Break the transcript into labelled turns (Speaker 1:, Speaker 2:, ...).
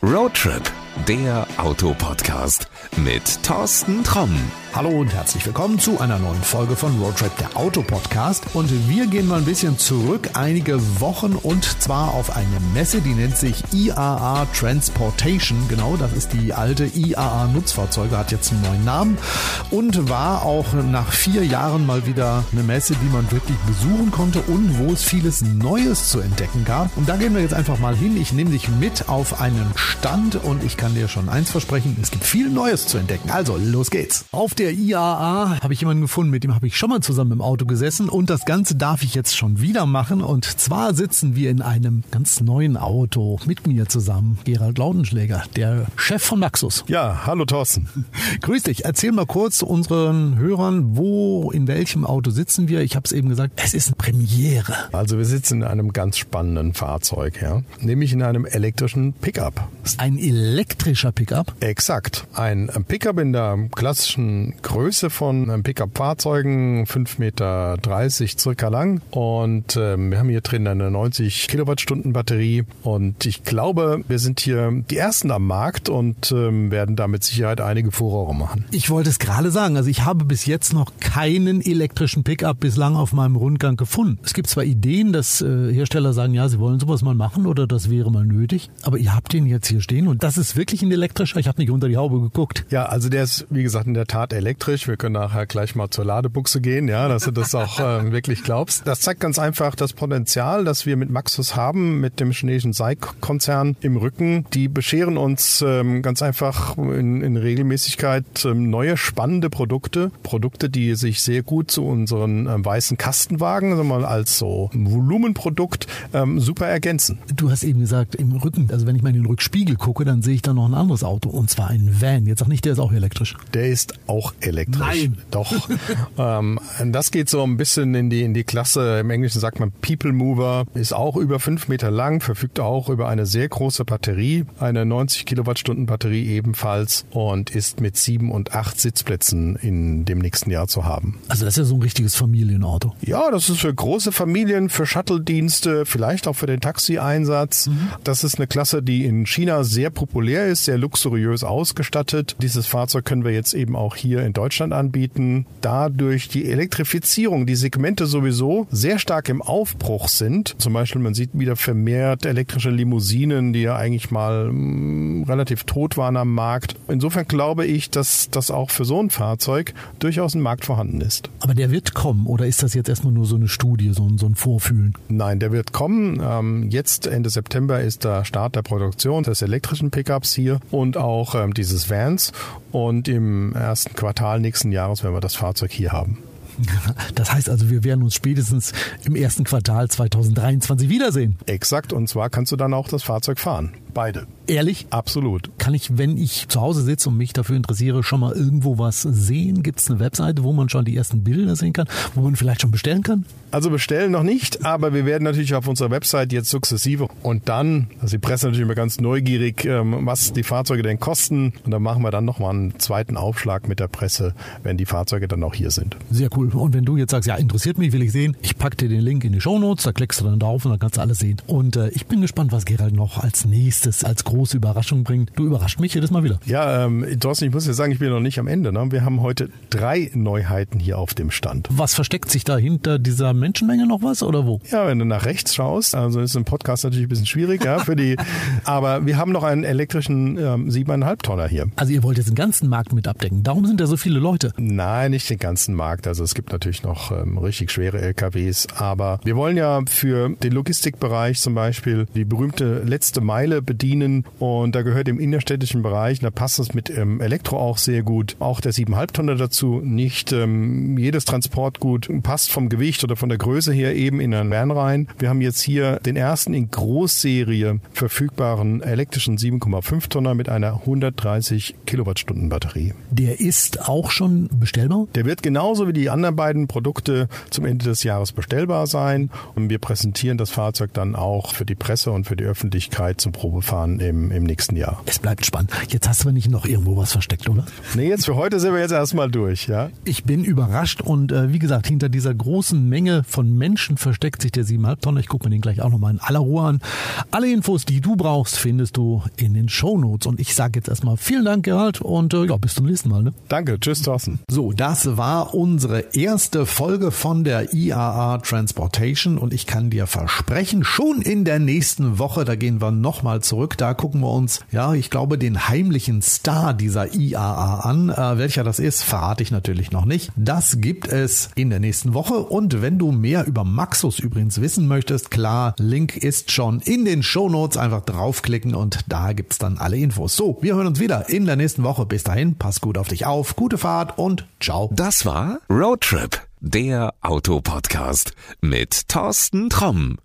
Speaker 1: Roadtrip, der Autopodcast mit Thorsten Tromm.
Speaker 2: Hallo und herzlich willkommen zu einer neuen Folge von Roadtrip, der Autopodcast. Und wir gehen mal ein bisschen zurück, einige Wochen und zwar auf eine Messe, die nennt sich IAA Transportation. Genau, das ist die alte IAA Nutzfahrzeuge, hat jetzt einen neuen Namen und war auch nach vier Jahren mal wieder eine Messe, die man wirklich besuchen konnte und wo es vieles Neues zu entdecken gab. Und da gehen wir jetzt einfach mal hin. Ich nehme dich mit auf einen Stand und ich kann dir schon eins versprechen, es gibt viel Neues zu entdecken. Also, los geht's. Auf der IAA habe ich jemanden gefunden, mit dem habe ich schon mal zusammen im Auto gesessen und das Ganze darf ich jetzt schon wieder machen. Und zwar sitzen wir in einem ganz neuen Auto mit mir zusammen. Gerald Laudenschläger, der Chef von Maxus.
Speaker 3: Ja, hallo Thorsten.
Speaker 2: Grüß dich. Erzähl mal kurz unseren Hörern, wo, in welchem Auto sitzen wir? Ich habe es eben gesagt, es ist eine Premiere.
Speaker 3: Also wir sitzen in einem ganz spannenden Fahrzeug, ja, nämlich in einem elektrischen Pickup.
Speaker 2: Ein elektrischer Pickup?
Speaker 3: Exakt. Ein Pickup in der klassischen Größe von Pickup-Fahrzeugen, 5,30 Meter circa lang. Und ähm, wir haben hier drin eine 90 Kilowattstunden Batterie. Und ich glaube, wir sind hier die Ersten am Markt und ähm, werden da mit Sicherheit einige Furore machen.
Speaker 2: Ich wollte es gerade sagen. Also ich habe bis jetzt noch keinen elektrischen Pickup bislang auf meinem Rundgang gefunden. Es gibt zwar Ideen, dass äh, Hersteller sagen, ja, sie wollen sowas mal machen oder das wäre mal nötig. Aber ihr habt den jetzt hier stehen und das ist wirklich ein elektrischer. Ich habe nicht unter die Haube geguckt.
Speaker 3: Ja, also der ist, wie gesagt, in der Tat elektrisch. Wir können nachher gleich mal zur Ladebuchse gehen, ja, dass du das auch äh, wirklich glaubst. Das zeigt ganz einfach das Potenzial, das wir mit Maxus haben, mit dem chinesischen SAIC-Konzern im Rücken. Die bescheren uns ähm, ganz einfach in, in Regelmäßigkeit ähm, neue spannende Produkte. Produkte, die sich sehr gut zu unseren ähm, weißen Kastenwagen, sagen wir mal, als so Volumenprodukt ähm, super ergänzen.
Speaker 2: Du hast eben gesagt, im Rücken, also wenn ich mal in den Rückspiegel gucke, dann sehe ich da noch ein anderes Auto und zwar ein Van. Jetzt sag nicht, der ist auch elektrisch.
Speaker 3: Der ist auch elektrisch.
Speaker 2: Nein.
Speaker 3: Doch. ähm, das geht so ein bisschen in die, in die Klasse, im Englischen sagt man People Mover, ist auch über fünf Meter lang, verfügt auch über eine sehr große Batterie, eine 90 Kilowattstunden Batterie ebenfalls und ist mit sieben und acht Sitzplätzen in dem nächsten Jahr zu haben.
Speaker 2: Also das ist ja so ein richtiges Familienauto.
Speaker 3: Ja, das ist für große Familien, für Shuttle-Dienste, vielleicht auch für den Taxi-Einsatz. Mhm. Das ist eine Klasse, die in China sehr populär ist, sehr luxuriös ausgestattet. Dieses Fahrzeug können wir jetzt eben auch hier in Deutschland anbieten. Dadurch die Elektrifizierung, die Segmente sowieso sehr stark im Aufbruch sind. Zum Beispiel, man sieht wieder vermehrt elektrische Limousinen, die ja eigentlich mal mh, relativ tot waren am Markt. Insofern glaube ich, dass das auch für so ein Fahrzeug durchaus ein Markt vorhanden ist.
Speaker 2: Aber der wird kommen oder ist das jetzt erstmal nur so eine Studie, so ein, so ein Vorfühlen?
Speaker 3: Nein, der wird kommen. Ähm, jetzt Ende September ist der Start der Produktion des elektrischen Pickups hier und auch ähm, dieses Vans. Und im ersten Quartal nächsten Jahres werden wir das Fahrzeug hier haben.
Speaker 2: Das heißt also, wir werden uns spätestens im ersten Quartal 2023 wiedersehen.
Speaker 3: Exakt, und zwar kannst du dann auch das Fahrzeug fahren. Beide.
Speaker 2: Ehrlich?
Speaker 3: Absolut.
Speaker 2: Kann ich, wenn ich zu Hause sitze und mich dafür interessiere, schon mal irgendwo was sehen? Gibt es eine Webseite, wo man schon die ersten Bilder sehen kann, wo man vielleicht schon bestellen kann?
Speaker 3: Also bestellen noch nicht, aber wir werden natürlich auf unserer Website jetzt sukzessive und dann, also die Presse natürlich immer ganz neugierig, ähm, was die Fahrzeuge denn kosten und dann machen wir dann nochmal einen zweiten Aufschlag mit der Presse, wenn die Fahrzeuge dann auch hier sind.
Speaker 2: Sehr cool. Und wenn du jetzt sagst, ja, interessiert mich, will ich sehen, ich packe dir den Link in die Shownotes, da klickst du dann drauf und dann kannst du alles sehen. Und äh, ich bin gespannt, was Gerald noch als nächstes, als große Überraschung bringt. Du überrascht mich jedes Mal wieder.
Speaker 3: Ja, ähm, Thorsten, ich muss ja sagen, ich bin noch nicht am Ende. Ne? Wir haben heute drei Neuheiten hier auf dem Stand.
Speaker 2: Was versteckt sich da hinter dieser Menschenmenge noch was oder wo?
Speaker 3: Ja, wenn du nach rechts schaust, also ist ein Podcast natürlich ein bisschen schwierig, ja, für die, aber wir haben noch einen elektrischen ähm, 7,5 Tonner hier.
Speaker 2: Also ihr wollt jetzt den ganzen Markt mit abdecken. Darum sind da so viele Leute.
Speaker 3: Nein, nicht den ganzen Markt. Also es gibt natürlich noch ähm, richtig schwere LKWs, aber wir wollen ja für den Logistikbereich zum Beispiel die berühmte letzte Meile bedienen und da gehört im innerstädtischen Bereich, da passt es mit ähm, Elektro auch sehr gut, auch der 7,5 Tonner dazu. Nicht ähm, jedes Transportgut passt vom Gewicht oder von der Größe her eben in einen Van rein. Wir haben jetzt hier den ersten in Großserie verfügbaren elektrischen 7,5 Tonner mit einer 130 Kilowattstunden Batterie.
Speaker 2: Der ist auch schon bestellbar?
Speaker 3: Der wird genauso wie die anderen beiden Produkte zum Ende des Jahres bestellbar sein und wir präsentieren das Fahrzeug dann auch für die Presse und für die Öffentlichkeit zum Probefahren im, im nächsten Jahr.
Speaker 2: Es bleibt spannend. Jetzt hast du aber nicht noch irgendwo was versteckt, oder?
Speaker 3: Nee, jetzt für heute sind wir jetzt erstmal durch, ja?
Speaker 2: Ich bin überrascht und äh, wie gesagt, hinter dieser großen Menge von Menschen versteckt sich der 7,5 Tonner. Ich gucke mir den gleich auch nochmal in aller Ruhe an. Alle Infos, die du brauchst, findest du in den Shownotes. Und ich sage jetzt erstmal vielen Dank, Gerald, und äh, ja, bis zum nächsten Mal. Ne?
Speaker 3: Danke, tschüss, Thorsten.
Speaker 2: So, das war unsere erste Folge von der IAA Transportation und ich kann dir versprechen, schon in der nächsten Woche, da gehen wir nochmal zurück, da gucken wir uns, ja, ich glaube, den heimlichen Star dieser IAA an. Äh, welcher das ist, verrate ich natürlich noch nicht. Das gibt es in der nächsten Woche und wenn du mehr über Maxus übrigens wissen möchtest, klar, Link ist schon in den Show Notes, einfach draufklicken und da gibt's dann alle Infos. So, wir hören uns wieder in der nächsten Woche. Bis dahin, pass gut auf dich auf, gute Fahrt und ciao.
Speaker 1: Das war Roadtrip, der Autopodcast mit Thorsten Tromm.